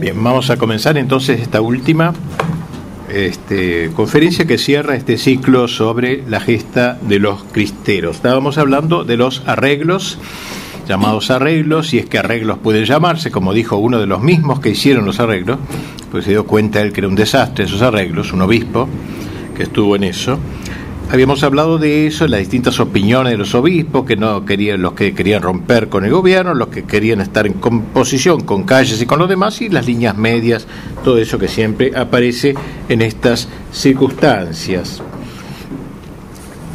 Bien, vamos a comenzar entonces esta última este, conferencia que cierra este ciclo sobre la gesta de los cristeros. Estábamos hablando de los arreglos, llamados arreglos, y es que arreglos pueden llamarse, como dijo uno de los mismos que hicieron los arreglos, pues se dio cuenta él que era un desastre esos arreglos, un obispo que estuvo en eso. Habíamos hablado de eso, las distintas opiniones de los obispos, que no querían, los que querían romper con el gobierno, los que querían estar en composición con calles y con los demás, y las líneas medias, todo eso que siempre aparece en estas circunstancias.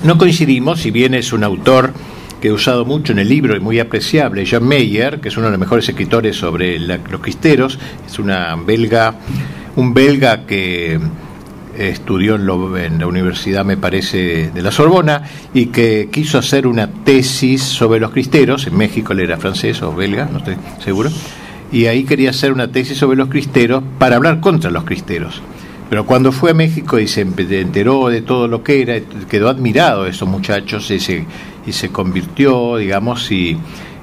No coincidimos, si bien es un autor que he usado mucho en el libro y muy apreciable, John Mayer, que es uno de los mejores escritores sobre los cristeros, es una belga, un belga que estudió en, la universidad, me parece, de la Sorbona, y que quiso hacer una tesis sobre los cristeros, en México él era francés o belga, no estoy seguro, y ahí quería hacer una tesis sobre los cristeros para hablar contra los cristeros. Pero cuando fue a México y se enteró de todo lo que era, quedó admirado de esos muchachos y se, y se convirtió, digamos, y,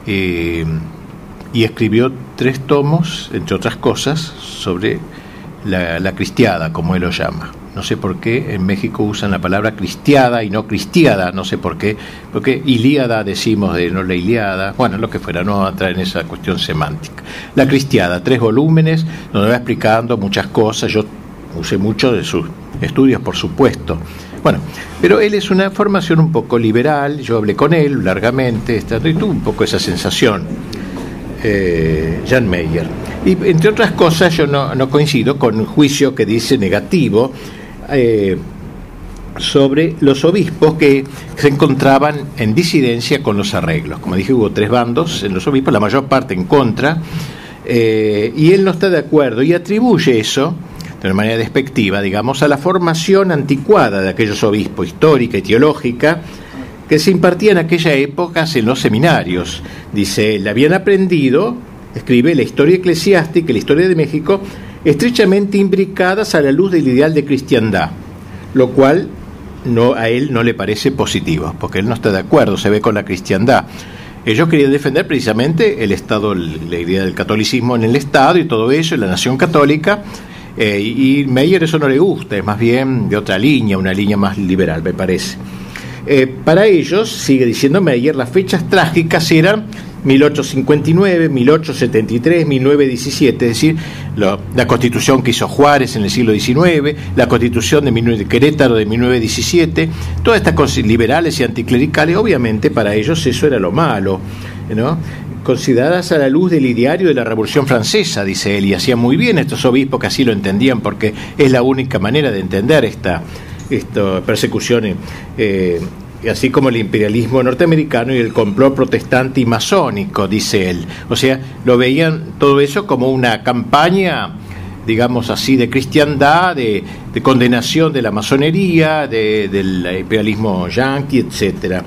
y escribió tres tomos, entre otras cosas, sobre la cristiada, como él lo llama no sé por qué en México usan la palabra cristiada y no cristiada, no sé por qué, porque Ilíada decimos de no la Iliada, bueno, lo que fuera, no entrar en esa cuestión semántica. La cristiada, tres volúmenes, donde va explicando muchas cosas, yo usé mucho de sus estudios, por supuesto. Bueno, pero él es una formación un poco liberal, yo hablé con él largamente, y tuve un poco esa sensación, eh, Jan Meyer. Y entre otras cosas, yo no, no coincido con un juicio que dice negativo, eh, sobre los obispos que se encontraban en disidencia con los arreglos. Como dije, hubo tres bandos en los obispos, la mayor parte en contra, eh, y él no está de acuerdo y atribuye eso, de una manera despectiva, digamos, a la formación anticuada de aquellos obispos, histórica y teológica, que se impartía en aquella época en los seminarios. Dice él, habían aprendido, escribe la historia eclesiástica y la historia de México, estrechamente imbricadas a la luz del ideal de cristiandad, lo cual no, a él no le parece positivo, porque él no está de acuerdo, se ve con la cristiandad. Ellos querían defender precisamente el Estado, la idea del catolicismo en el Estado y todo eso, la nación católica, eh, y Meyer eso no le gusta, es más bien de otra línea, una línea más liberal, me parece. Eh, para ellos, sigue diciendo Meyer, las fechas trágicas eran 1859, 1873, 1917, es decir, la constitución que hizo Juárez en el siglo XIX, la constitución de, Querétaro de 1917, todas estas cosas liberales y anticlericales, obviamente para ellos eso era lo malo, ¿no? consideradas a la luz del ideario de la Revolución Francesa, dice él, y hacían muy bien estos obispos que así lo entendían, porque es la única manera de entender esta, esta persecución eh, así como el imperialismo norteamericano y el complot protestante y masónico, dice él. O sea, lo veían todo eso como una campaña, digamos así, de cristiandad, de, condenación de la masonería, del imperialismo yanqui, etcétera.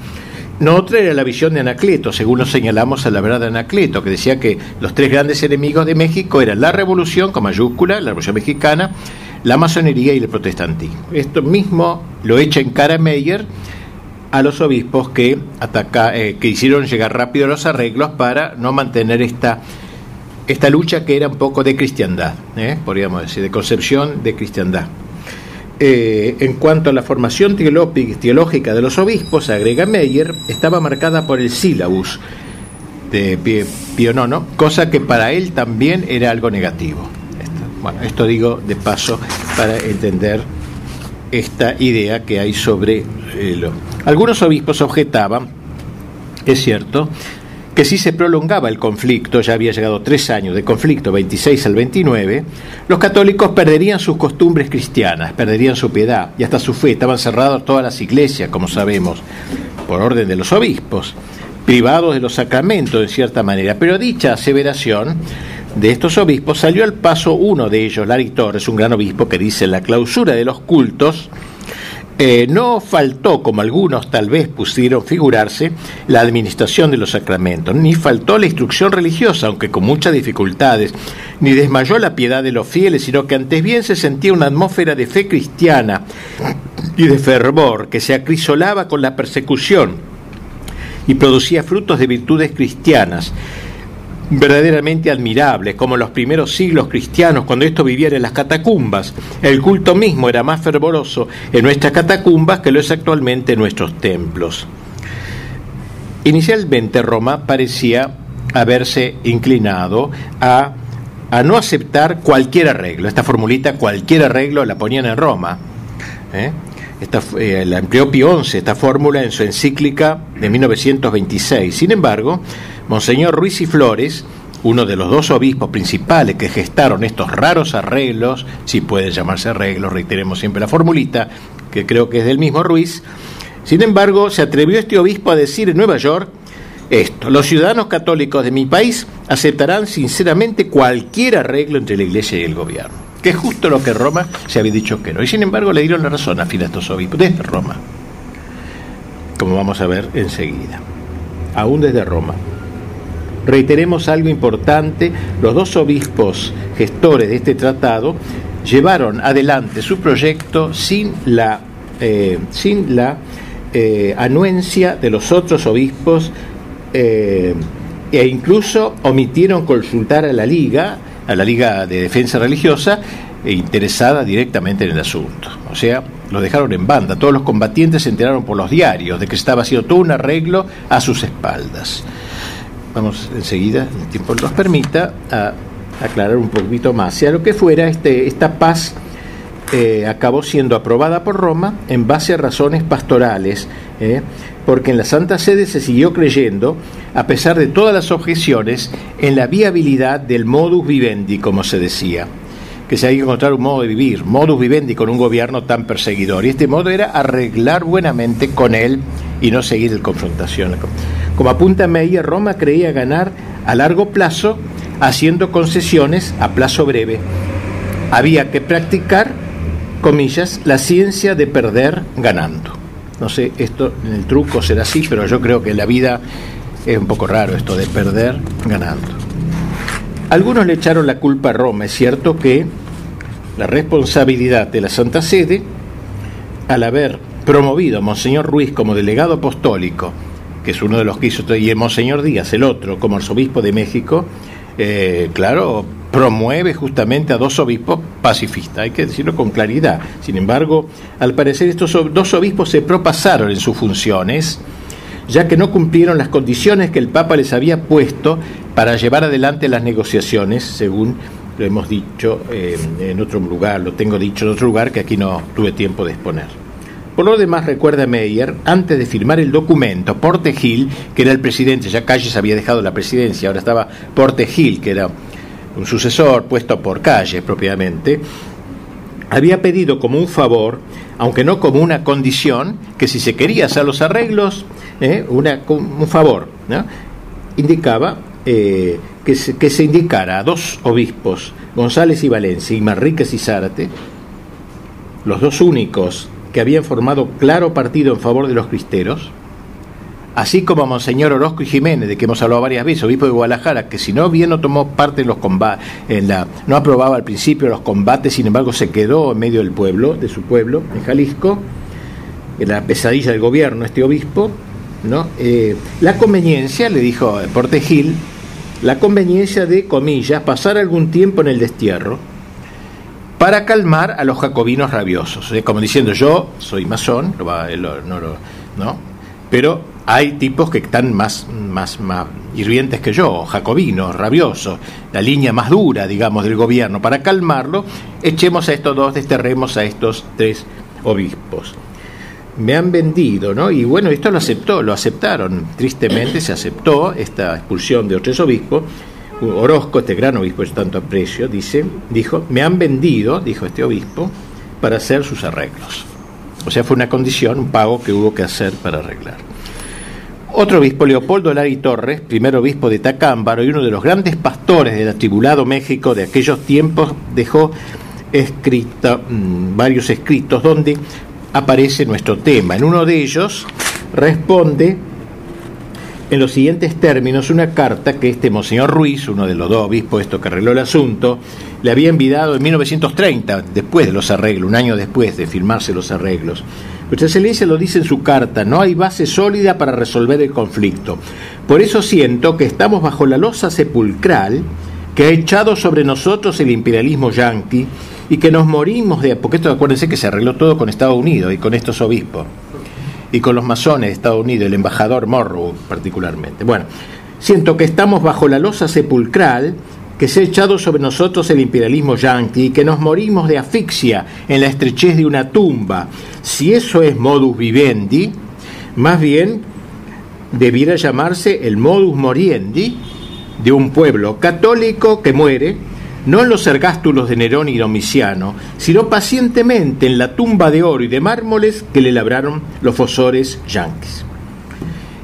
No otra era la visión de Anacleto, según lo señalamos a la verdad de Anacleto, que decía que los tres grandes enemigos de México eran la revolución, con mayúscula, la revolución mexicana, la masonería y el protestantismo. Esto mismo lo echa en cara Meyer a los obispos que, ataca, eh, que hicieron llegar rápido los arreglos para no mantener esta, esta lucha que era un poco de cristiandad, ¿eh? podríamos decir, de concepción de cristiandad. Eh, en cuanto a la formación teológica de los obispos, agrega Meyer, estaba marcada por el sílabus de Pío IX, cosa que para él también era algo negativo. Bueno, esto digo de paso para entender esta idea que hay sobre eh, Algunos obispos objetaban, es cierto, que si se prolongaba el conflicto, ya había llegado tres años de conflicto, 26 al 29, los católicos perderían sus costumbres cristianas, perderían su piedad y hasta su fe. Estaban cerradas todas las iglesias, como sabemos, por orden de los obispos, privados de los sacramentos en cierta manera. Pero dicha aseveración de estos obispos salió al paso uno de ellos, Larry Torres, un gran obispo que dice la clausura de los cultos. Eh, no faltó, como algunos tal vez pusieron figurarse, la administración de los sacramentos, ni faltó la instrucción religiosa, aunque con muchas dificultades, ni desmayó la piedad de los fieles, sino que antes bien se sentía una atmósfera de fe cristiana y de fervor que se acrisolaba con la persecución y producía frutos de virtudes cristianas verdaderamente admirables, como en los primeros siglos cristianos, cuando esto vivía en las catacumbas. El culto mismo era más fervoroso en nuestras catacumbas que lo es actualmente en nuestros templos. Inicialmente Roma parecía haberse inclinado a, a no aceptar cualquier arreglo. Esta formulita, cualquier arreglo, la ponían en Roma. ¿eh? Esta, eh, la empleó Pío XI, esta fórmula, en su encíclica de 1926. Sin embargo, Monseñor Ruiz y Flores, uno de los dos obispos principales que gestaron estos raros arreglos, si pueden llamarse arreglos, reiteremos siempre la formulita, que creo que es del mismo Ruiz, sin embargo, se atrevió este obispo a decir en Nueva York esto, los ciudadanos católicos de mi país aceptarán sinceramente cualquier arreglo entre la Iglesia y el gobierno, que es justo lo que Roma se había dicho que no. Y sin embargo le dieron la razón a obispos, desde Roma, como vamos a ver enseguida, aún desde Roma. Reiteremos algo importante, los dos obispos gestores de este tratado llevaron adelante su proyecto sin la, eh, sin la eh, anuencia de los otros obispos eh, e incluso omitieron consultar a la Liga, a la Liga de Defensa Religiosa, e interesada directamente en el asunto. O sea, lo dejaron en banda. Todos los combatientes se enteraron por los diarios de que estaba haciendo todo un arreglo a sus espaldas. Vamos enseguida, el tiempo nos permita, a aclarar un poquito más. Sea lo que fuera, este, esta paz eh, acabó siendo aprobada por Roma en base a razones pastorales, eh, porque en la Santa Sede se siguió creyendo, a pesar de todas las objeciones, en la viabilidad del modus vivendi, como se decía, que se hay que encontrar un modo de vivir, modus vivendi con un gobierno tan perseguidor. Y este modo era arreglar buenamente con él y no seguir el confrontación. Como apunta Meyer, Roma creía ganar a largo plazo haciendo concesiones a plazo breve. Había que practicar comillas, la ciencia de perder ganando. No sé, esto en el truco será así, pero yo creo que en la vida es un poco raro esto de perder ganando. Algunos le echaron la culpa a Roma, es cierto que la responsabilidad de la Santa Sede, al haber promovido a Monseñor Ruiz como delegado apostólico, que es uno de los que hizo, y a Monseñor Díaz, el otro, como arzobispo de México, eh, claro, promueve justamente a dos obispos pacifistas, hay que decirlo con claridad. Sin embargo, al parecer estos dos obispos se propasaron en sus funciones, ya que no cumplieron las condiciones que el Papa les había puesto para llevar adelante las negociaciones, según lo hemos dicho eh, en otro lugar, lo tengo dicho en otro lugar que aquí no tuve tiempo de exponer. Por lo demás, recuerda Meyer, antes de firmar el documento, Porte Gil, que era el presidente, ya Calles había dejado la presidencia, ahora estaba Porte Gil, que era un sucesor puesto por calle propiamente, había pedido como un favor, aunque no como una condición, que si se quería hacer los arreglos, eh, un favor, indicaba eh, que, se, que se indicara a dos obispos, González y Valencia y Manríquez y Zárate, los dos únicos que habían formado claro partido en favor de los cristeros, así como a Monseñor Orozco y Jiménez, de que hemos hablado varias veces, obispo de Guadalajara, que si no bien no tomó parte en los combates, en la, no aprobaba al principio los combates, sin embargo se quedó en medio del pueblo, de su pueblo, en Jalisco, en la pesadilla del gobierno, este obispo, ¿no? Eh, la conveniencia, le dijo Portegil, la conveniencia de, comillas, pasar algún tiempo en el destierro, para calmar a los jacobinos rabiosos, como diciendo yo soy masón, no, ¿no? pero hay tipos que están más, más, más hirvientes que yo, jacobinos, rabiosos, la línea más dura, digamos, del gobierno. Para calmarlo, echemos a estos dos, desterremos a estos tres obispos. Me han vendido, ¿no? Y bueno, esto lo aceptó, lo aceptaron. Tristemente se aceptó esta expulsión de tres obispos. Orozco, este gran obispo de tanto aprecio, dice, dijo, me han vendido, dijo este obispo, para hacer sus arreglos. O sea, fue una condición, un pago que hubo que hacer para arreglar. Otro obispo, Leopoldo Lari Torres, primer obispo de Tacámbaro y uno de los grandes pastores del atribulado México de aquellos tiempos, dejó mm, varios escritos donde aparece nuestro tema. En uno de ellos responde en los siguientes términos una carta que este Monseñor Ruiz, uno de los dos obispos esto que arregló el asunto, le había enviado en 1930, después de los arreglos, un año después de firmarse los arreglos. Vuestra Excelencia lo dice en su carta, no hay base sólida para resolver el conflicto. Por eso siento que estamos bajo la losa sepulcral que ha echado sobre nosotros el imperialismo yanqui y que nos morimos de... Porque esto acuérdense que se arregló todo con Estados Unidos y con estos obispos y con los masones de Estados Unidos, el embajador Morrow particularmente. Bueno, siento que estamos bajo la losa sepulcral que se ha echado sobre nosotros el imperialismo yanqui y que nos morimos de asfixia en la estrechez de una tumba. Si eso es modus vivendi, más bien debiera llamarse el modus moriendi de un pueblo católico que muere no en los ergástulos de Nerón y Domiciano, sino pacientemente en la tumba de oro y de mármoles que le labraron los fosores yanquis.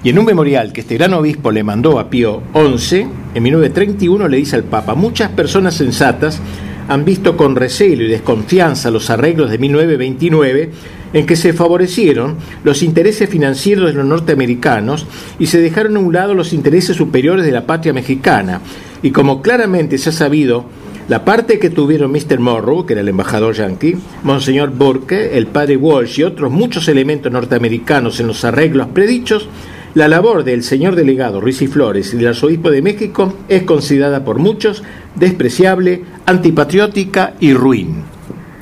Y en un memorial que este gran obispo le mandó a Pío XI, en 1931 le dice al Papa, muchas personas sensatas han visto con recelo y desconfianza los arreglos de 1929 en que se favorecieron los intereses financieros de los norteamericanos y se dejaron a un lado los intereses superiores de la patria mexicana. Y como claramente se ha sabido, la parte que tuvieron Mr. Morrow, que era el embajador yankee, Monseñor Burke, el padre Walsh y otros muchos elementos norteamericanos en los arreglos predichos, la labor del señor delegado Ruiz y Flores y del arzobispo de México es considerada por muchos despreciable, antipatriótica y ruin.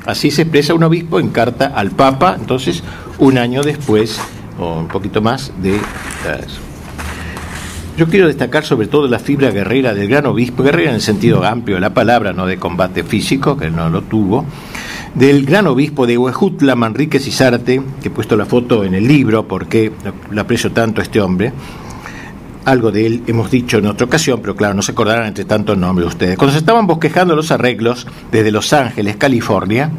Así se expresa un obispo en carta al Papa, entonces un año después, o un poquito más, de eso. Yo quiero destacar sobre todo la fibra guerrera del gran obispo, guerrera en el sentido amplio de la palabra, no de combate físico, que no lo tuvo, del gran obispo de Huejutla, Manrique Cisarte, que he puesto la foto en el libro porque lo aprecio tanto a este hombre. Algo de él hemos dicho en otra ocasión, pero claro, no se acordarán entre tantos nombres ustedes. Cuando se estaban bosquejando los arreglos desde Los Ángeles, California,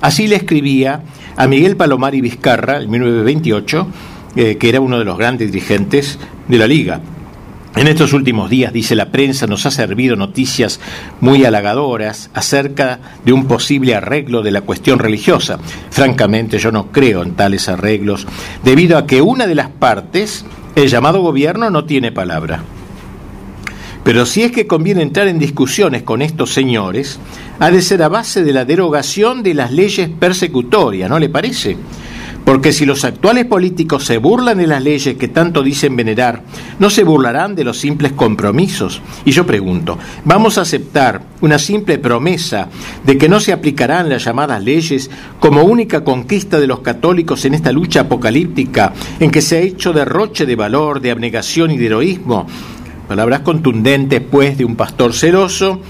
así le escribía a Miguel Palomar y Vizcarra, en 1928, eh, que era uno de los grandes dirigentes de la Liga. En estos últimos días, dice la prensa, nos ha servido noticias muy halagadoras acerca de un posible arreglo de la cuestión religiosa. Francamente, yo no creo en tales arreglos, debido a que una de las partes, el llamado gobierno, no tiene palabra. Pero si es que conviene entrar en discusiones con estos señores, ha de ser a base de la derogación de las leyes persecutorias, ¿no le parece? Porque si los actuales políticos se burlan de las leyes que tanto dicen venerar, no se burlarán de los simples compromisos. Y yo pregunto, ¿vamos a aceptar una simple promesa de que no se aplicarán las llamadas leyes como única conquista de los católicos en esta lucha apocalíptica en que se ha hecho derroche de valor, de abnegación y de heroísmo? Palabras contundentes, pues, de un pastor celoso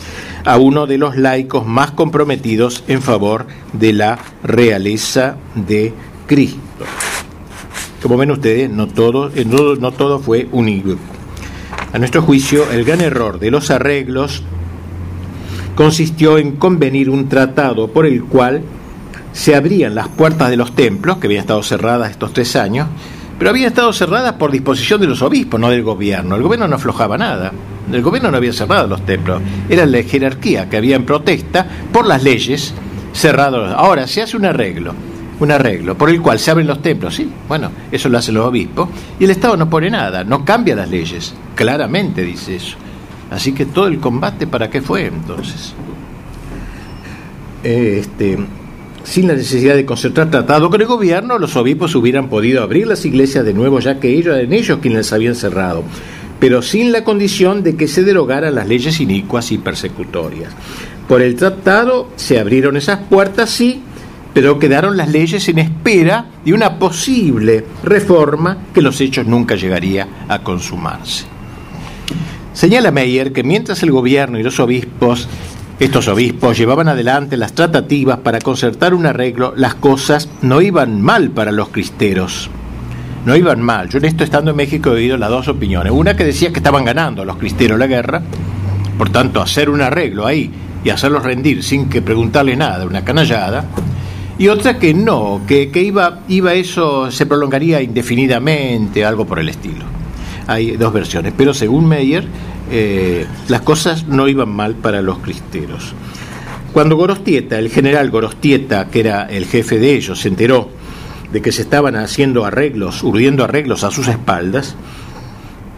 a uno de los laicos más comprometidos en favor de la realeza de Cristo. Como ven ustedes, no todo, eh, no, todo fue unívoco. A nuestro juicio, el gran error de los arreglos consistió en convenir un tratado por el cual se abrían las puertas de los templos, que habían estado cerradas estos tres años, pero habían estado cerradas por disposición de los obispos, no del gobierno. El gobierno no aflojaba nada. El gobierno no había cerrado los templos. Era la jerarquía que había en protesta por las leyes cerrados. Ahora, se hace un arreglo un arreglo por el cual se abren los templos, sí, bueno, eso lo hacen los obispos, y el Estado no pone nada, no cambia las leyes, claramente dice eso. Así que todo el combate, ¿para qué fue entonces? Este, sin la necesidad de concertar tratado con el gobierno, los obispos hubieran podido abrir las iglesias de nuevo, ya que ellos eran ellos quienes las habían cerrado, pero sin la condición de que se derogaran las leyes inicuas y persecutorias. Por el tratado se abrieron esas puertas, sí, pero quedaron las leyes en espera de una posible reforma que los hechos nunca llegaría a consumarse. Señala Meyer que mientras el gobierno y los obispos, estos obispos, llevaban adelante las tratativas para concertar un arreglo, las cosas no iban mal para los cristeros. No iban mal. Yo en esto estando en México he oído las dos opiniones. Una que decía que estaban ganando los cristeros la guerra, por tanto hacer un arreglo ahí y hacerlos rendir sin que preguntarle nada, una canallada y otra que no, que, iba, iba eso, se prolongaría indefinidamente, algo por el estilo. Hay dos versiones, pero según Meyer, eh, las cosas no iban mal para los cristeros. Cuando Gorostieta, el general Gorostieta, que era el jefe de ellos, se enteró de que se estaban haciendo arreglos, urdiendo arreglos a sus espaldas,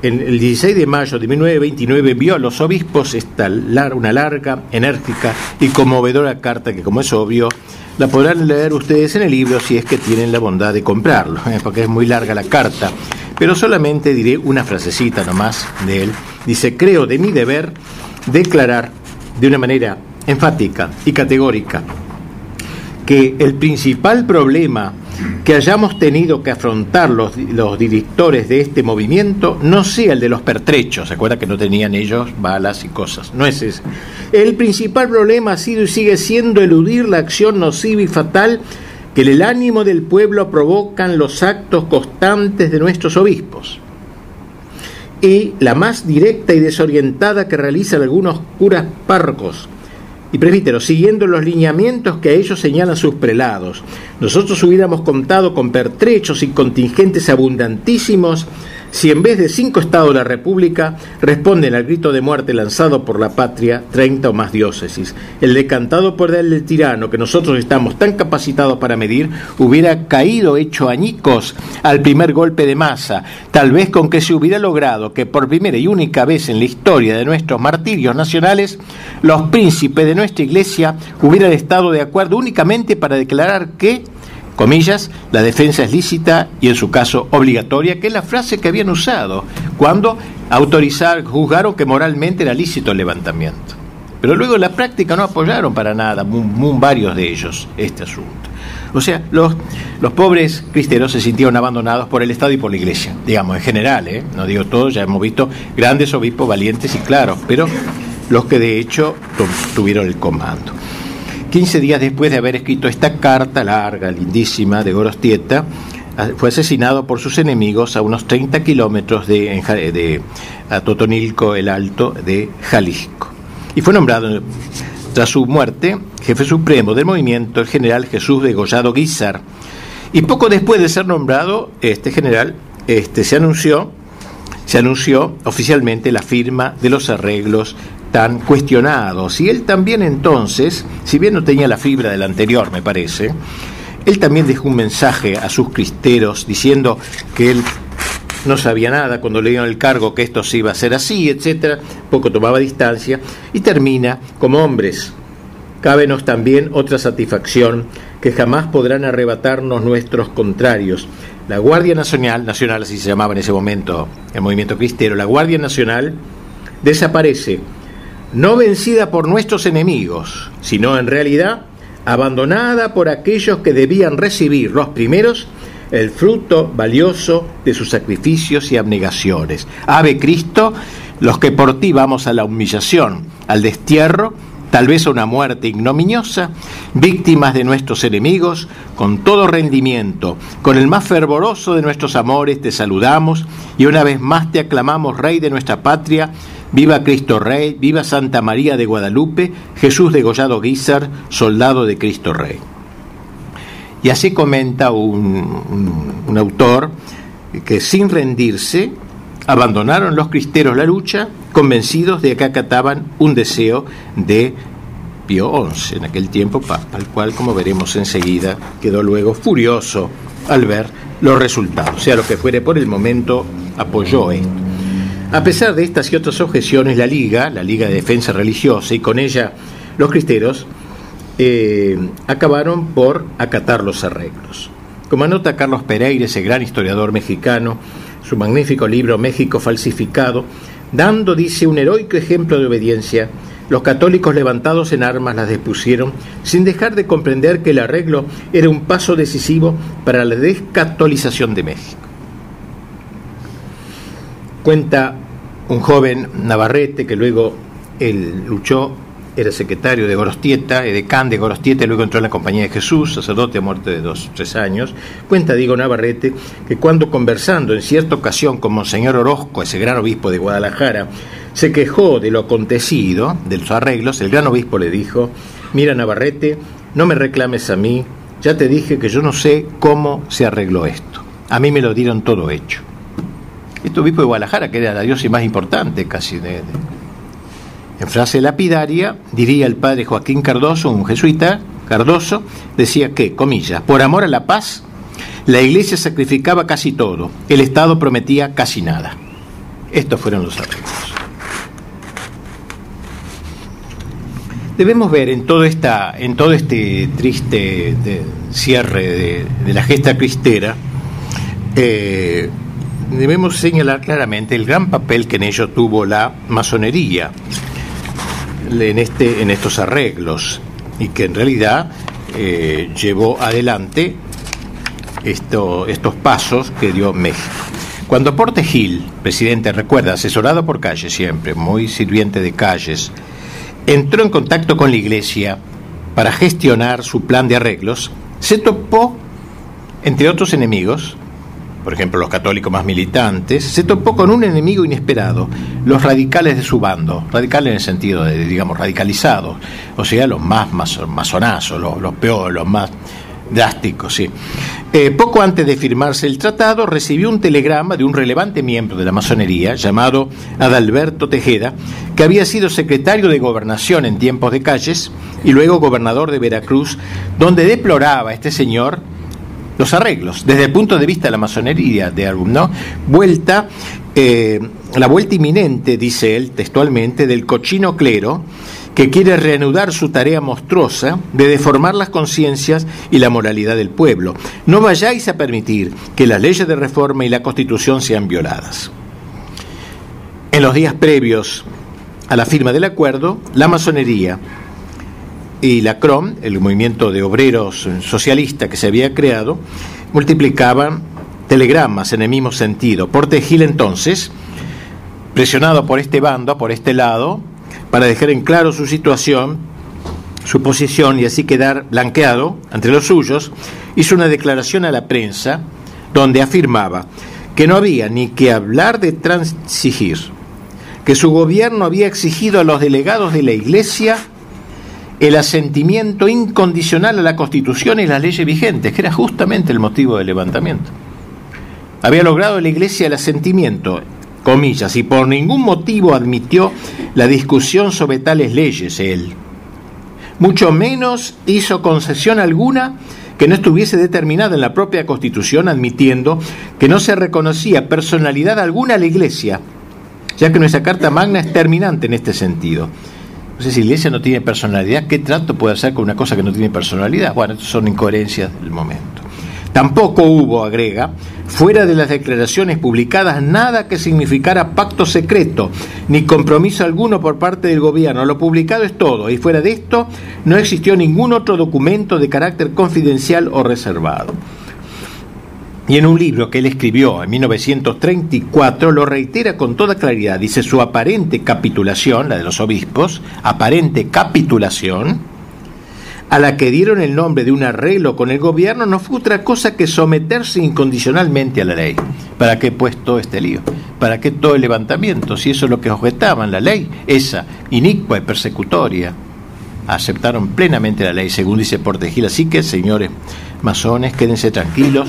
en el 16 de mayo de 1929 envió a los obispos esta, una larga, enérgica y conmovedora carta que, como es obvio, la podrán leer ustedes en el libro si es que tienen la bondad de comprarlo, ¿eh? porque es muy larga la carta. Pero solamente diré una frasecita nomás de él. Dice, creo de mi deber declarar de una manera enfática y categórica que el principal problema que hayamos tenido que afrontar los, los, directores de este movimiento no sea el de los pertrechos, se acuerda que no tenían ellos balas y cosas, no es ese. El principal problema ha sido y sigue siendo eludir la acción nociva y fatal que el ánimo del pueblo provocan los actos constantes de nuestros obispos. Y la más directa y desorientada que realizan algunos curas parcos y presbíteros, siguiendo los lineamientos que a ellos señalan sus prelados. Nosotros hubiéramos contado con pertrechos y contingentes abundantísimos si en vez de cinco estados de la República responden al grito de muerte lanzado por la patria 30 o más diócesis. El decantado por el tirano que nosotros estamos tan capacitados para medir hubiera caído hecho añicos al primer golpe de masa, tal vez con que se hubiera logrado que por primera y única vez en la historia de nuestros martirios nacionales los príncipes de nuestra iglesia hubieran estado de acuerdo únicamente para declarar que comillas, la defensa es lícita y en su caso obligatoria, que es la frase que habían usado cuando autorizaron, juzgaron que moralmente era lícito el levantamiento. Pero luego en la práctica no apoyaron para nada, varios de ellos, este asunto. O sea, los, los pobres cristeros se sintieron abandonados por el Estado y por la Iglesia, digamos, en general, ¿eh? no digo todos, ya hemos visto grandes obispos valientes y claros, pero los que de hecho tuvieron el comando. 15 días después de haber escrito esta carta larga, lindísima, de Gorostieta, fue asesinado por sus enemigos a unos 30 kilómetros de, de Totonilco el Alto de Jalisco. Y fue nombrado, tras su muerte, jefe supremo del movimiento, el general Jesús de Gollado Guizar. Y poco después de ser nombrado, este general este, se anunció se anunció oficialmente la firma de los arreglos tan cuestionados. Y él también entonces, si bien no tenía la fibra del anterior, me parece, él también dejó un mensaje a sus cristeros diciendo que él no sabía nada cuando le dieron el cargo que esto se iba a hacer así, etcétera, poco tomaba distancia y termina como hombres. Cábenos también otra satisfacción que jamás podrán arrebatarnos nuestros contrarios. La Guardia Nacional, nacional así se llamaba en ese momento el movimiento cristero, la Guardia Nacional desaparece no vencida por nuestros enemigos, sino en realidad abandonada por aquellos que debían recibir los primeros el fruto valioso de sus sacrificios y abnegaciones. Ave Cristo, los que por ti vamos a la humillación, al destierro, tal vez a una muerte ignominiosa, víctimas de nuestros enemigos, con todo rendimiento, con el más fervoroso de nuestros amores te saludamos y una vez más te aclamamos Rey de nuestra patria Viva Cristo Rey, viva Santa María de Guadalupe, Jesús de Gollado Guizar, soldado de Cristo Rey. Y así comenta un, autor que sin rendirse abandonaron los cristeros la lucha, convencidos de que acataban un deseo de Pío XI, en aquel tiempo al cual, como veremos enseguida, quedó luego furioso al ver los resultados. Sea lo que fuere por el momento, apoyó esto. A pesar de estas y otras objeciones, la Liga, la Liga de Defensa Religiosa, y con ella los cristeros, eh, acabaron por acatar los arreglos. Como anota Carlos Pereira, ese gran historiador mexicano, su magnífico libro México falsificado, dando, dice, un heroico ejemplo de obediencia, los católicos levantados en armas las depusieron sin dejar de comprender que el arreglo era un paso decisivo para la descatolización de México. Cuenta un joven Navarrete que luego él luchó, era secretario de Gorostieta, decán de Gorostieta, y luego entró en la Compañía de Jesús, sacerdote a muerte de dos, tres años. Cuenta, digo, Navarrete, que cuando conversando en cierta ocasión con Monseñor Orozco, ese gran obispo de Guadalajara, se quejó de lo acontecido, de los arreglos, el gran obispo le dijo, mira Navarrete, no me reclames a mí, ya te dije que yo no sé cómo se arregló esto. A mí me lo dieron todo hecho este obispo de Guadalajara, que era la diócesis más importante casi de, En frase lapidaria, diría el padre Joaquín Cardoso, un jesuita, Cardoso, decía que, comillas, por amor a la paz, la iglesia sacrificaba casi todo, el Estado prometía casi nada. Estos fueron los arreglos. Debemos ver en todo, esta, en todo este triste cierre de, la gesta cristera, eh, debemos señalar claramente el gran papel que en ello tuvo la masonería en, este, en estos arreglos y que en realidad eh, llevó adelante estos pasos que dio México. Cuando Porte Gil, presidente, recuerda, asesorado por Calles siempre, muy sirviente de Calles, entró en contacto con la iglesia para gestionar su plan de arreglos, se topó, entre otros enemigos, por ejemplo los católicos más militantes, se topó con un enemigo inesperado, los radicales de su bando, radicales en el sentido de, digamos, radicalizados, o sea, los más masonazos, los, peores, los más drásticos, sí. Eh, poco antes de firmarse el tratado, recibió un telegrama de un relevante miembro de la masonería llamado Adalberto Tejeda, que había sido secretario de gobernación en tiempos de Calles y luego gobernador de Veracruz, donde deploraba este señor los arreglos, desde el punto de vista de la masonería de alumno, vuelta, eh, la vuelta inminente, dice él textualmente, del cochino clero, que quiere reanudar su tarea monstruosa de deformar las conciencias y la moralidad del pueblo. No vayáis a permitir que las leyes de reforma y la constitución sean violadas. En los días previos a la firma del acuerdo, la masonería y la CROM, el movimiento de obreros socialista que se había creado, multiplicaban telegramas en el mismo sentido. Portegil entonces, presionado por este bando, por este lado, para dejar en claro su situación, su posición y así quedar blanqueado entre los suyos, hizo una declaración a la prensa donde afirmaba que no había ni que hablar de transigir, que su gobierno había exigido a los delegados de la Iglesia el asentimiento incondicional a la Constitución y las leyes vigentes, que era justamente el motivo del levantamiento. Había logrado la Iglesia el asentimiento, comillas, y por ningún motivo admitió la discusión sobre tales leyes él. Mucho menos hizo concesión alguna que no estuviese determinada en la propia Constitución, admitiendo que no se reconocía personalidad alguna a la Iglesia, ya que nuestra Carta Magna es terminante en este sentido. Si la iglesia no tiene personalidad, ¿qué trato puede hacer con una cosa que no tiene personalidad? Bueno, son incoherencias del momento. Tampoco hubo, agrega, fuera de las declaraciones publicadas, nada que significara pacto secreto, ni compromiso alguno por parte del gobierno. Lo publicado es todo, y fuera de esto no existió ningún otro documento de carácter confidencial o reservado. Y en un libro que él escribió en 1934 lo reitera con toda claridad. Dice su aparente capitulación, la de los obispos, aparente capitulación, a la que dieron el nombre de un arreglo con el gobierno, no fue otra cosa que someterse incondicionalmente a la ley. ¿Para qué pues todo este lío? ¿Para qué todo el levantamiento? Si eso es lo que objetaban, la ley, esa inicua y persecutoria. Aceptaron plenamente la ley, según dice Portegil. Así que, señores masones, quédense tranquilos,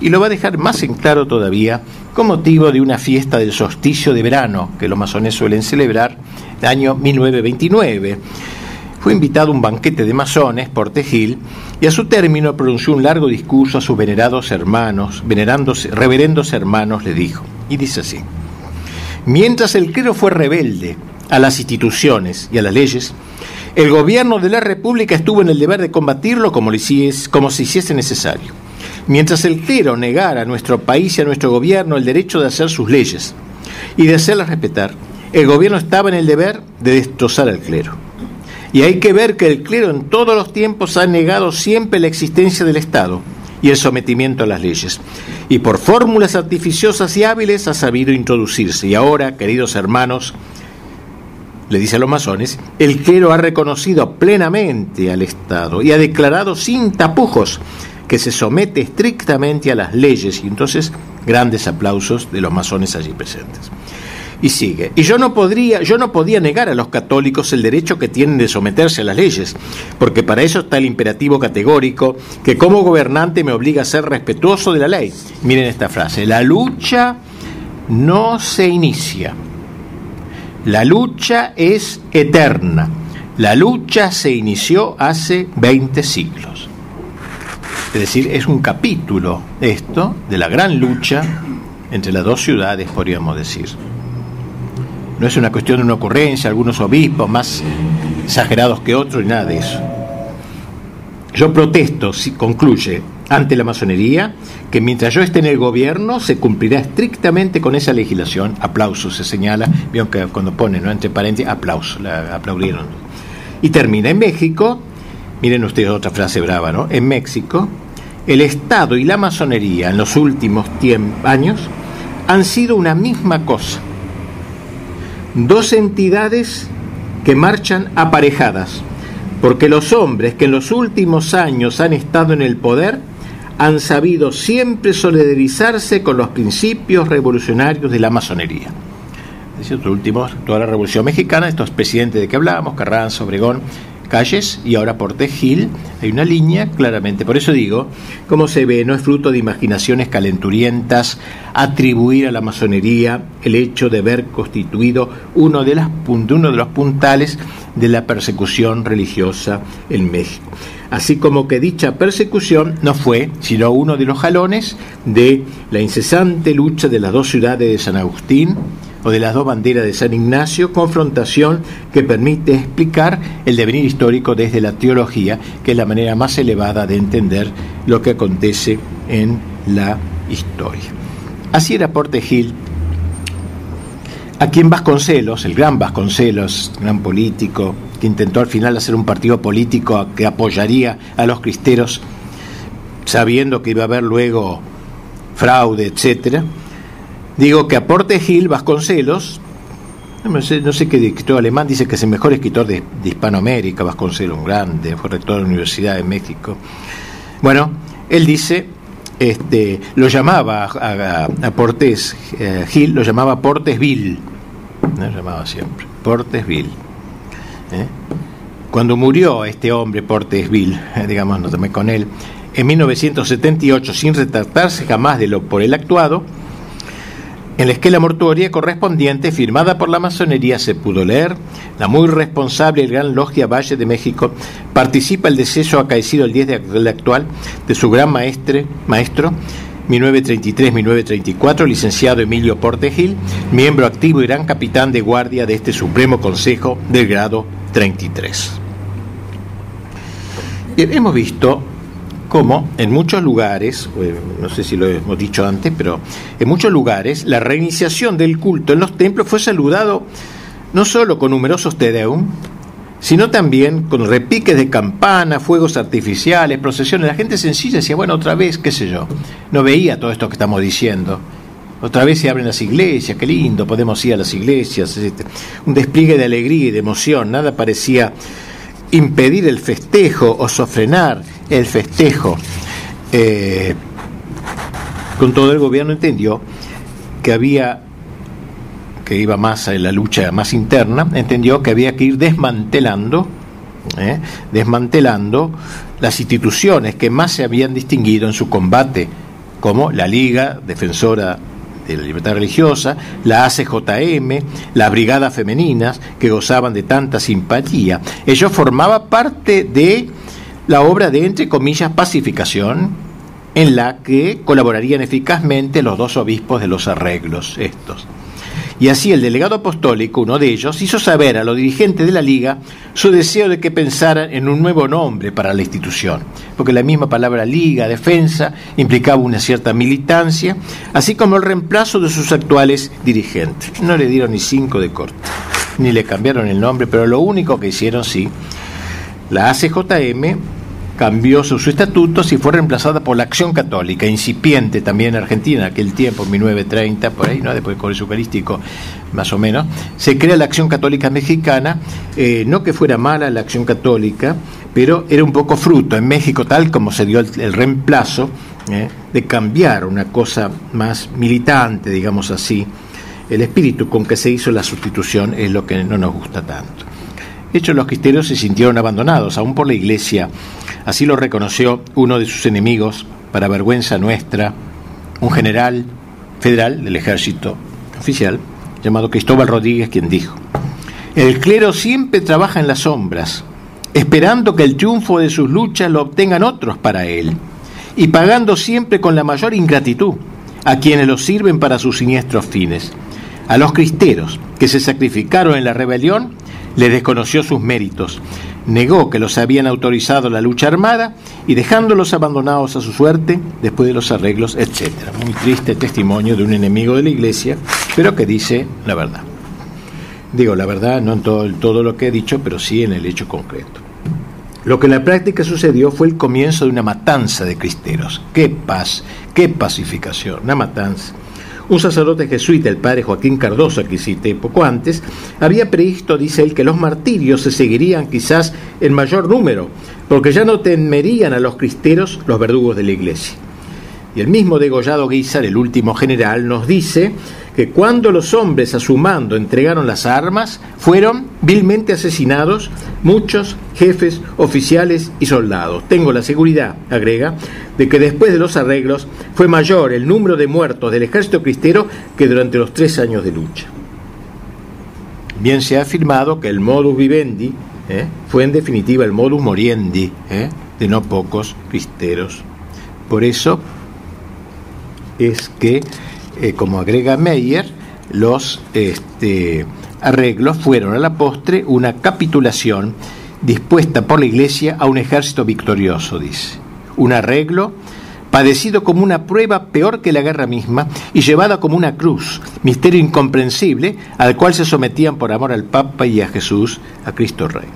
y lo va a dejar más en claro todavía con motivo de una fiesta del solsticio de verano que los masones suelen celebrar el año 1929. Fue invitado a un banquete de masones por Tejil y a su término pronunció un largo discurso a sus venerados hermanos, venerándose, reverendos hermanos, le dijo, y dice así, mientras el clero fue rebelde a las instituciones y a las leyes, el gobierno de la República estuvo en el deber de combatirlo como, como si hiciese necesario. Mientras el clero negara a nuestro país y a nuestro gobierno el derecho de hacer sus leyes y de hacerlas respetar, el gobierno estaba en el deber de destrozar al clero. Y hay que ver que el clero en todos los tiempos ha negado siempre la existencia del Estado y el sometimiento a las leyes. Y por fórmulas artificiosas y hábiles ha sabido introducirse. Y ahora, queridos hermanos, le dice a los masones, el clero ha reconocido plenamente al Estado y ha declarado sin tapujos que se somete estrictamente a las leyes y entonces grandes aplausos de los masones allí presentes. Y sigue, y yo no podría, yo no podía negar a los católicos el derecho que tienen de someterse a las leyes, porque para eso está el imperativo categórico que como gobernante me obliga a ser respetuoso de la ley. Miren esta frase, la lucha no se inicia. La lucha es eterna. La lucha se inició hace 20 siglos. Es decir, es un capítulo esto de la gran lucha entre las dos ciudades, podríamos decir. no es una cuestión de una ocurrencia, algunos obispos más exagerados que otros, ni nada de eso. Yo protesto, si concluye, ante la masonería, que mientras yo esté en el gobierno se cumplirá estrictamente con esa legislación. Aplauso se señala, vieron que cuando pone, ¿no? entre paréntesis, aplauso, la aplaudieron. Y termina en México, miren ustedes otra frase brava, ¿no? En México, el Estado y la masonería en los últimos años han sido una misma cosa. Dos entidades que marchan aparejadas, porque los hombres que en los últimos años han estado en el poder han sabido siempre solidarizarse con los principios revolucionarios de la masonería. Es decir, último, toda la Revolución Mexicana, estos presidentes de que hablábamos, Carranza, Obregón, Calles y ahora por Gil, hay una línea claramente. Por eso digo, como se ve, no es fruto de imaginaciones calenturientas atribuir a la masonería el hecho de haber constituido uno de, uno de los puntales de la persecución religiosa en México. Así como que dicha persecución no fue sino uno de los jalones de la incesante lucha de las dos ciudades de San Agustín, o de las dos banderas de San Ignacio, confrontación que permite explicar el devenir histórico desde la teología, que es la manera más elevada de entender lo que acontece en la historia. Así era Portegil, a quien Vasconcelos, el gran Vasconcelos, gran político, que intentó al final hacer un partido político que apoyaría a los cristeros, sabiendo que iba a haber luego fraude, etcétera, Digo que aporte Gil Vasconcelos, no sé, no sé qué escritor alemán dice que es el mejor escritor de, Hispanoamérica, Vasconcelos, un grande, fue rector de la Universidad de México. Bueno, él dice, este, lo llamaba a, Portes eh, Gil, lo llamaba Portesville, lo llamaba siempre, Portesville. ¿eh? Cuando murió este hombre, Portesville, digamos, no tomé con él, en 1978, sin retratarse jamás de lo por él actuado, en la esquela mortuoria correspondiente, firmada por la masonería, se pudo leer, la muy responsable y gran logia Valle de México participa el deceso acaecido el 10 de abril actual de su gran maestre, maestro, 1933-1934, licenciado Emilio Portegil, miembro activo y gran capitán de guardia de este Supremo Consejo del grado 33. Bien, hemos visto como en muchos lugares, eh, no sé si lo hemos dicho antes, pero en muchos lugares la reiniciación del culto en los templos fue saludado no solo con numerosos tedeum, sino también con repiques de campana, fuegos artificiales, procesiones. La gente sencilla decía, bueno, otra vez, qué sé yo, no veía todo esto que estamos diciendo. Otra vez se abren las iglesias, qué lindo, podemos ir a las iglesias. Un despliegue de alegría y de emoción, nada parecía impedir el festejo o sofrenar el festejo. Eh, con todo el gobierno entendió que había que iba más a la lucha más interna, entendió que había que ir desmantelando, eh, desmantelando las instituciones que más se habían distinguido en su combate, como la Liga Defensora de la Libertad Religiosa, la ACJM, las brigadas femeninas que gozaban de tanta simpatía. Ello formaba parte de la obra de, entre comillas, pacificación, en la que colaborarían eficazmente los dos obispos de los arreglos estos. Y así el delegado apostólico, uno de ellos, hizo saber a los dirigentes de la liga su deseo de que pensaran en un nuevo nombre para la institución, porque la misma palabra liga, defensa, implicaba una cierta militancia, así como el reemplazo de sus actuales dirigentes. No le dieron ni cinco de corte, ni le cambiaron el nombre, pero lo único que hicieron sí, la ACJM cambió sus estatutos y fue reemplazada por la Acción Católica, incipiente también en Argentina en aquel tiempo, 1930, por ahí, ¿no? después del Eucarístico, más o menos. Se crea la Acción Católica Mexicana, eh, no que fuera mala la Acción Católica, pero era un poco fruto en México, tal como se dio el, reemplazo, ¿eh? de cambiar una cosa más militante, digamos así. El espíritu con que se hizo la sustitución es lo que no nos gusta tanto. Hecho, los cristeros se sintieron abandonados, aún por la Iglesia Así lo reconoció uno de sus enemigos, para vergüenza nuestra, un general federal del ejército oficial, llamado Cristóbal Rodríguez, quien dijo, el clero siempre trabaja en las sombras, esperando que el triunfo de sus luchas lo obtengan otros para él, y pagando siempre con la mayor ingratitud a quienes lo sirven para sus siniestros fines. A los cristeros que se sacrificaron en la rebelión, le desconoció sus méritos, negó que los habían autorizado la lucha armada y dejándolos abandonados a su suerte después de los arreglos, etc. Muy triste testimonio de un enemigo de la iglesia, pero que dice la verdad. Digo la verdad, no en todo, todo lo que he dicho, pero sí en el hecho concreto. Lo que en la práctica sucedió fue el comienzo de una matanza de cristeros. ¡Qué paz! ¡Qué pacificación! Una matanza un sacerdote jesuita, el padre Joaquín Cardoso, que cité poco antes, había previsto, dice él, que los martirios se seguirían quizás en mayor número, porque ya no temerían a los cristeros los verdugos de la iglesia. Y el mismo degollado Guizar, el último general, nos dice que cuando los hombres a su mando entregaron las armas, fueron vilmente asesinados muchos jefes, oficiales y soldados. Tengo la seguridad, agrega, de que después de los arreglos fue mayor el número de muertos del ejército cristero que durante los tres años de lucha. Bien se ha afirmado que el modus vivendi ¿eh? fue en definitiva el modus moriendi ¿eh? de no pocos cristeros. Por eso es que eh, como agrega Meyer, los este, arreglos fueron a la postre una capitulación dispuesta por la Iglesia a un ejército victorioso, dice. Un arreglo padecido como una prueba peor que la guerra misma y llevada como una cruz, misterio incomprensible al cual se sometían por amor al Papa y a Jesús, a Cristo Rey.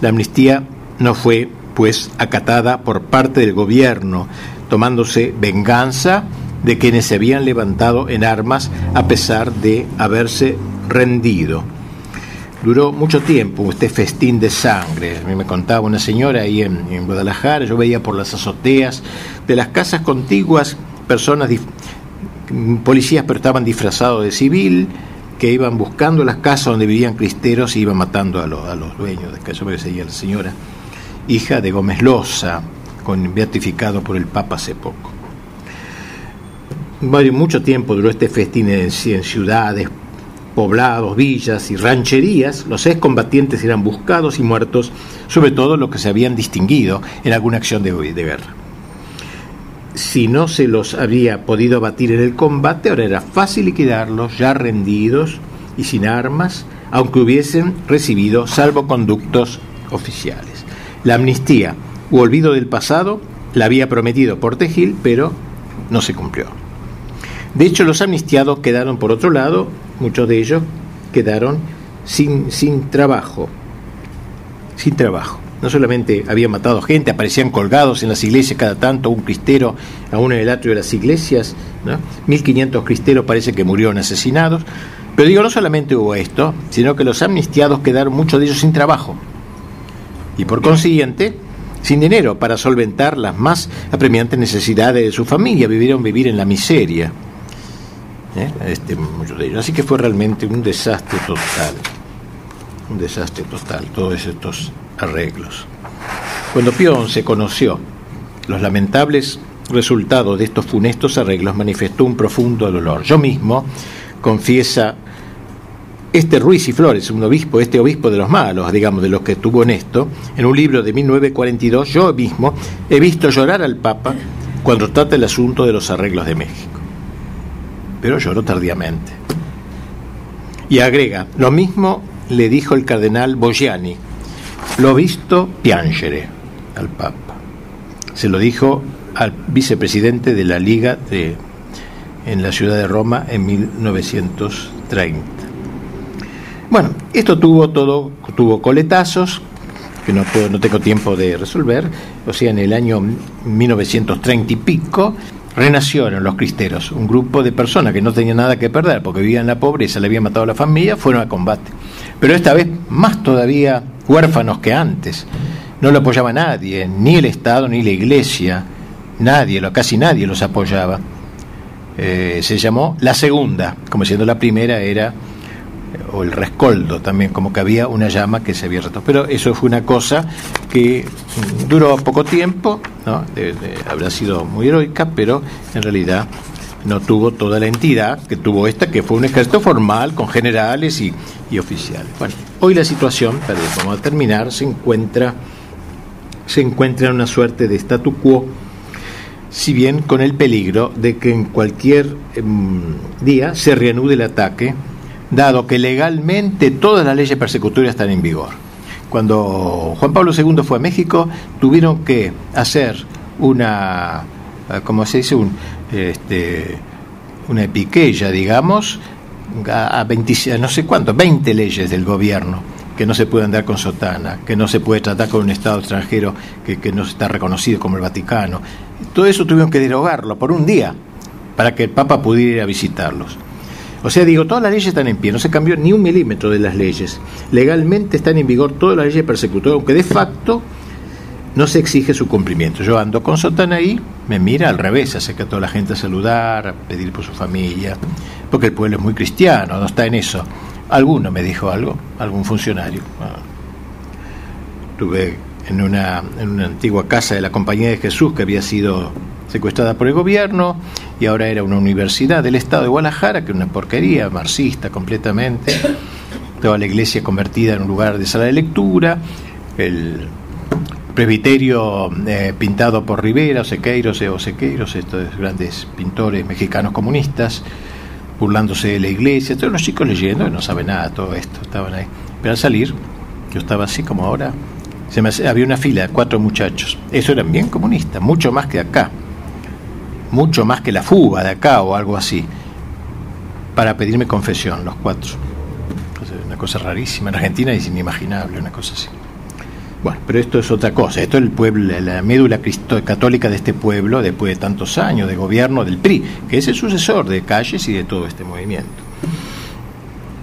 La amnistía no fue, pues, acatada por parte del gobierno, tomándose venganza de quienes se habían levantado en armas a pesar de haberse rendido. Duró mucho tiempo este festín de sangre. A mí me contaba una señora ahí en, Guadalajara, yo veía por las azoteas de las casas contiguas personas, policías pero estaban disfrazados de civil, que iban buscando las casas donde vivían cristeros y iban matando a, los, dueños. De eso me decía la señora, hija de Gómez Loza, con, beatificado por el Papa hace poco mucho tiempo duró este festín en, ciudades, poblados, villas y rancherías, los excombatientes eran buscados y muertos, sobre todo los que se habían distinguido en alguna acción de, guerra. Si no se los había podido abatir en el combate, ahora era fácil liquidarlos, ya rendidos y sin armas, aunque hubiesen recibido salvoconductos oficiales. La amnistía u olvido del pasado la había prometido Portegil, pero no se cumplió. De hecho, los amnistiados quedaron por otro lado, muchos de ellos quedaron sin, sin trabajo, sin trabajo. No solamente habían matado gente, aparecían colgados en las iglesias cada tanto, un cristero aún en el atrio de las iglesias, ¿no? 1500 cristeros parece que murieron asesinados. Pero digo, no solamente hubo esto, sino que los amnistiados quedaron muchos de ellos sin trabajo. Y por consiguiente, sin dinero para solventar las más apremiantes necesidades de su familia, vivieron vivir en la miseria. ¿Eh? este, muchos de ellos. Así que fue realmente un desastre total, un desastre total, todos estos arreglos. Cuando Pío se conoció los lamentables resultados de estos funestos arreglos, manifestó un profundo dolor. Yo mismo, confiesa este Ruiz y Flores, un obispo, este obispo de los malos, digamos, de los que tuvo en esto, en un libro de 1942, yo mismo he visto llorar al Papa cuando trata el asunto de los arreglos de México pero lloró tardíamente. Y agrega, lo mismo le dijo el cardenal Bogiani, lo visto piangere al Papa. Se lo dijo al vicepresidente de la Liga de, en la ciudad de Roma en 1930. Bueno, esto tuvo todo, tuvo coletazos, que no, puedo, no tengo tiempo de resolver, o sea, en el año 1930 y pico, renacieron los cristeros, un grupo de personas que no tenían nada que perder porque vivían en la pobreza, le habían matado a la familia, fueron a combate. Pero esta vez más todavía huérfanos que antes. No lo apoyaba nadie, ni el Estado ni la Iglesia, nadie, casi nadie los apoyaba. Eh, se llamó la segunda, como siendo la primera era o el rescoldo también, como que había una llama que se había roto. Pero eso fue una cosa que duró poco tiempo, ¿no? habrá sido muy heroica, pero en realidad no tuvo toda la entidad que tuvo esta, que fue un ejército formal con generales y, y oficiales. Bueno, hoy la situación, para vamos a terminar, se encuentra, se encuentra en una suerte de statu quo si bien con el peligro de que en cualquier em, día se reanude el ataque, dado que legalmente todas las leyes persecutorias están en vigor. Cuando Juan Pablo II fue a México, tuvieron que hacer una, eh, ¿cómo se dice? Un, este, una epiqueya, digamos, a, 20, no sé cuánto, 20 leyes del gobierno que no se puede andar con sotana, que no se puede tratar con un Estado extranjero que, que no está reconocido como el Vaticano. Todo eso tuvieron que derogarlo por un día para que el Papa pudiera ir a visitarlos. O sea, digo, todas las leyes están en pie, no se cambió ni un milímetro de las leyes. Legalmente están en vigor todas las leyes persecutorias, aunque de facto no se exige su cumplimiento. Yo ando con sotana ahí, me mira al revés, acerca a toda la gente a saludar, a pedir por su familia, porque el pueblo es muy cristiano, no está en eso. Alguno me dijo algo, algún funcionario. Tuve en una, en una antigua casa de la Compañía de Jesús que había sido secuestrada por el gobierno y ahora era una universidad del Estado de Guadalajara, que era una porquería, marxista completamente. Toda la iglesia convertida en un lugar de sala de lectura, el presbiterio eh, pintado por Rivera, Sequeiros o Sequeiros, estos grandes pintores mexicanos comunistas, burlándose de la iglesia, todos los chicos leyendo, no saben nada de todo esto, estaban ahí. Pero al salir, yo estaba así como ahora, se me, había una fila de cuatro muchachos. Eso eran bien comunistas, mucho más que acá, mucho más que la fuga de acá o algo así, para pedirme confesión, los cuatro. Una cosa rarísima, en Argentina es inimaginable, una cosa así. Bueno, pero esto es otra cosa. Esto es el pueblo, la médula católica de este pueblo, después de tantos años de gobierno del PRI, que es el sucesor de Calles y de todo este movimiento.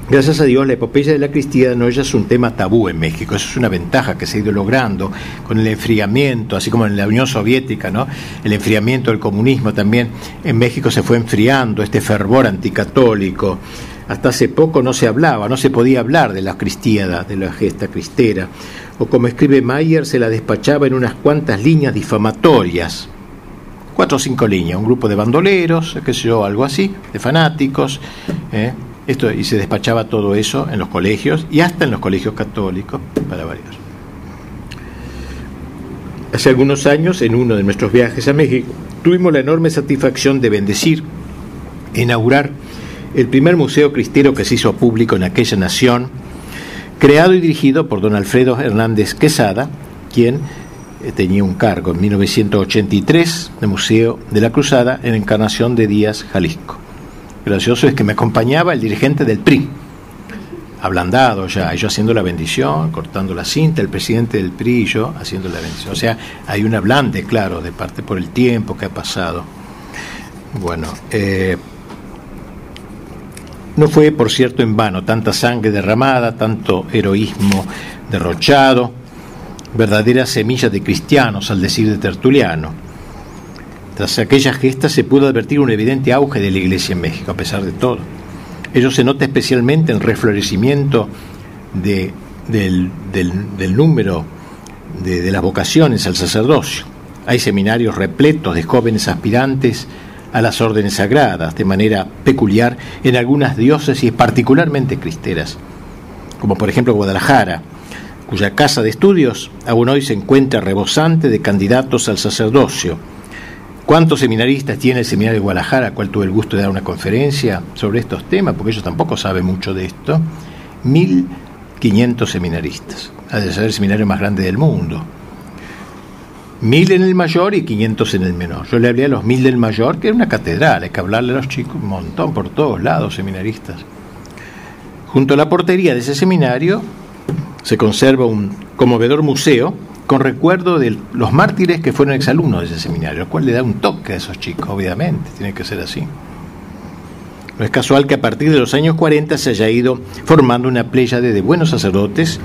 Gracias a Dios, la epopeya de la cristiana no es un tema tabú en México. Eso es una ventaja que se ha ido logrando con el enfriamiento, así como en la Unión Soviética, ¿no? El enfriamiento del comunismo también en México se fue enfriando este fervor anticatólico. Hasta hace poco no se hablaba, no se podía hablar de la cristiada, de la gesta cristera o como escribe Mayer, se la despachaba en unas cuantas líneas difamatorias. Cuatro o cinco líneas, un grupo de bandoleros, qué sé yo, algo así, de fanáticos. ¿eh? Esto, y se despachaba todo eso en los colegios y hasta en los colegios católicos, para varios. Hace algunos años, en uno de nuestros viajes a México, tuvimos la enorme satisfacción de bendecir, inaugurar el primer museo cristero que se hizo público en aquella nación, creado y dirigido por don Alfredo Hernández Quesada, quien eh, tenía un cargo en 1983 de Museo de la Cruzada en Encarnación de Díaz, Jalisco. Gracioso es que me acompañaba el dirigente del PRI, ablandado ya, yo haciendo la bendición, cortando la cinta, el presidente del PRI y yo haciendo la bendición. O sea, hay un ablante, claro, de parte por el tiempo que ha pasado. Bueno, eh, no fue, por cierto, en vano tanta sangre derramada, tanto heroísmo derrochado, verdaderas semillas de cristianos, al decir de Tertuliano. Tras aquellas gestas se pudo advertir un evidente auge de la Iglesia en México, a pesar de todo. Ello se nota especialmente en el reflorecimiento de, del, número de, de las vocaciones al sacerdocio. Hay seminarios repletos de jóvenes aspirantes a las órdenes sagradas de manera peculiar en algunas diócesis particularmente cristeras, como por ejemplo Guadalajara, cuya casa de estudios aún hoy se encuentra rebosante de candidatos al sacerdocio. ¿Cuántos seminaristas tiene el seminario de Guadalajara, al cual tuve el gusto de dar una conferencia sobre estos temas, porque ellos tampoco saben mucho de esto? 1.500 seminaristas, ha de ser el seminario más grande del mundo mil en el mayor y 500 en el menor. Yo le hablé a los mil del mayor, que era una catedral, hay que hablarle a los chicos un montón por todos lados, seminaristas. Junto a la portería de ese seminario se conserva un conmovedor museo con recuerdo de los mártires que fueron exalumnos de ese seminario, lo cual le da un toque a esos chicos, obviamente, tiene que ser así. No es casual que a partir de los años 40 se haya ido formando una playa de buenos sacerdotes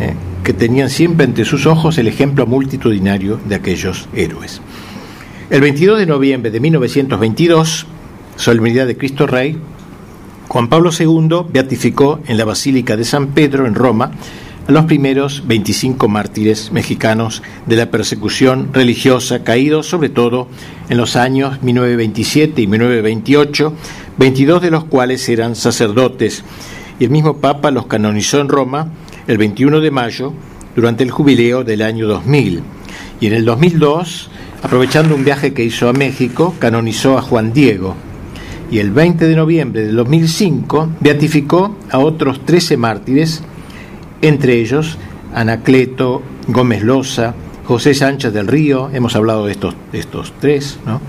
eh, que tenían siempre ante sus ojos el ejemplo multitudinario de aquellos héroes. El 22 de noviembre de 1922, solemnidad de Cristo Rey, Juan Pablo II beatificó en la Basílica de San Pedro en Roma a los primeros 25 mártires mexicanos de la persecución religiosa caídos sobre todo en los años 1927 y 1928, 22 de los cuales eran sacerdotes, y el mismo Papa los canonizó en Roma el 21 de mayo durante el jubileo del año 2000. Y en el 2002 aprovechando un viaje que hizo a México, canonizó a Juan Diego y el 20 de noviembre de 2005 beatificó a otros 13 mártires, entre ellos Anacleto, Gómez Loza, José Sánchez del Río, hemos hablado de estos, estos tres, ¿no?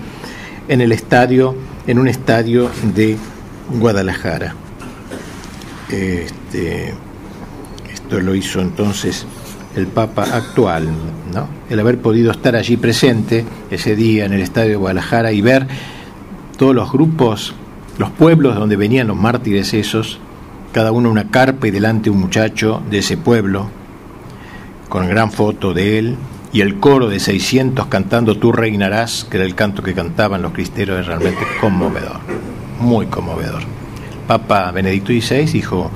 en el estadio, en un estadio de Guadalajara. Este, esto lo hizo entonces el Papa actual, ¿no? El haber podido estar allí presente ese día en el estadio de Guadalajara y ver todos los grupos, los pueblos donde venían los mártires esos, cada uno una carpa y delante un muchacho de ese pueblo, con gran foto de él, y el coro de 600 cantando Tú reinarás, que era el canto que cantaban los cristeros, es realmente conmovedor, muy conmovedor. Papa Benedicto XVI dijo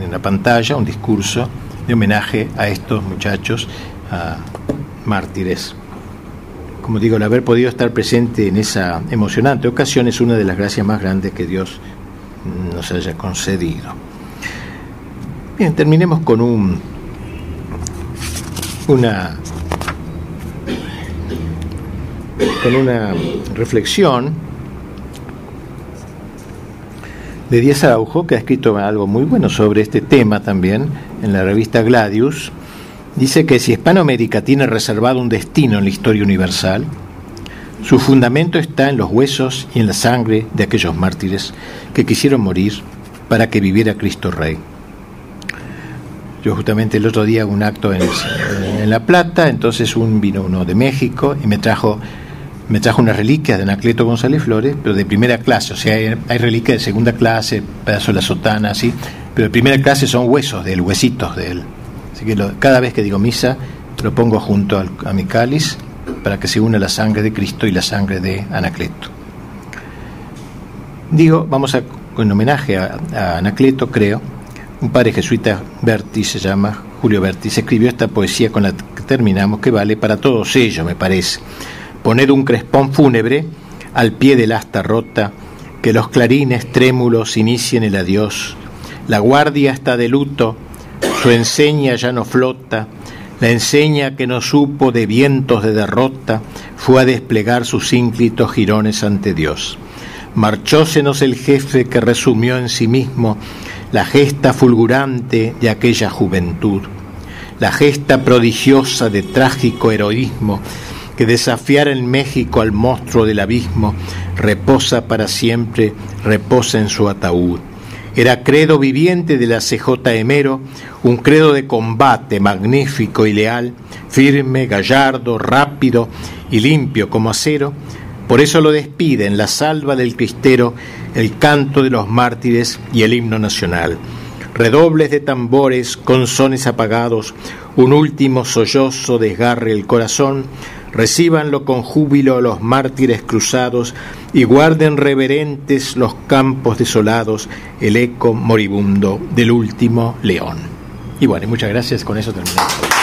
en la pantalla un discurso de homenaje a estos muchachos, a mártires. Como digo, el haber podido estar presente en esa emocionante ocasión es una de las gracias más grandes que Dios nos haya concedido. Bien, terminemos con un, una, con una reflexión de Díaz Araujo, que ha escrito algo muy bueno sobre este tema también en la revista Gladius. Dice que si Hispanoamérica tiene reservado un destino en la historia universal, su fundamento está en los huesos y en la sangre de aquellos mártires que quisieron morir para que viviera Cristo Rey. Yo justamente el otro día un acto en, en La Plata, entonces un vino uno de México y me trajo me trajo una reliquia de Anacleto González Flores, pero de primera clase, o sea, hay, reliquias de segunda clase, pedazo de la sotana, así, pero de primera clase son huesos de él, huesitos de él. Así que cada vez que digo misa, lo pongo junto a mi cáliz para que se una la sangre de Cristo y la sangre de Anacleto. Digo, vamos a, en homenaje a, Anacleto, creo, un padre jesuita, Berti se llama, Julio Berti, se escribió esta poesía con la que terminamos, que vale para todos ellos, me parece Poned un crespón fúnebre al pie del asta rota, que los clarines trémulos inicien el adiós. La guardia está de luto, su enseña ya no flota, la enseña que no supo de vientos de derrota fue a desplegar sus ínclitos jirones ante Dios. Marchósenos el jefe que resumió en sí mismo la gesta fulgurante de aquella juventud, la gesta prodigiosa de trágico heroísmo que desafiara en México al monstruo del abismo, reposa para siempre, reposa en su ataúd. Era credo viviente de la CJ Emero, un credo de combate magnífico y leal, firme, gallardo, rápido y limpio como acero. Por eso lo despide en la salva del cristero el canto de los mártires y el himno nacional. Redobles de tambores con sones apagados, un último sollozo desgarre el corazón, Recíbanlo con júbilo los mártires cruzados y guarden reverentes los campos desolados, el eco moribundo del último león. Y bueno, muchas gracias, con eso terminamos.